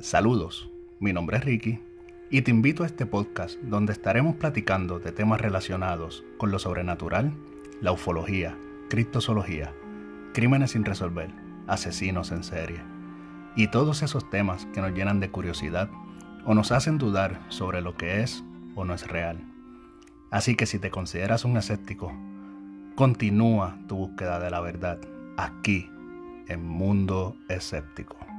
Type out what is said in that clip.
Saludos, mi nombre es Ricky y te invito a este podcast donde estaremos platicando de temas relacionados con lo sobrenatural, la ufología, criptozoología, crímenes sin resolver, asesinos en serie y todos esos temas que nos llenan de curiosidad o nos hacen dudar sobre lo que es o no es real. Así que si te consideras un escéptico, continúa tu búsqueda de la verdad aquí en Mundo Escéptico.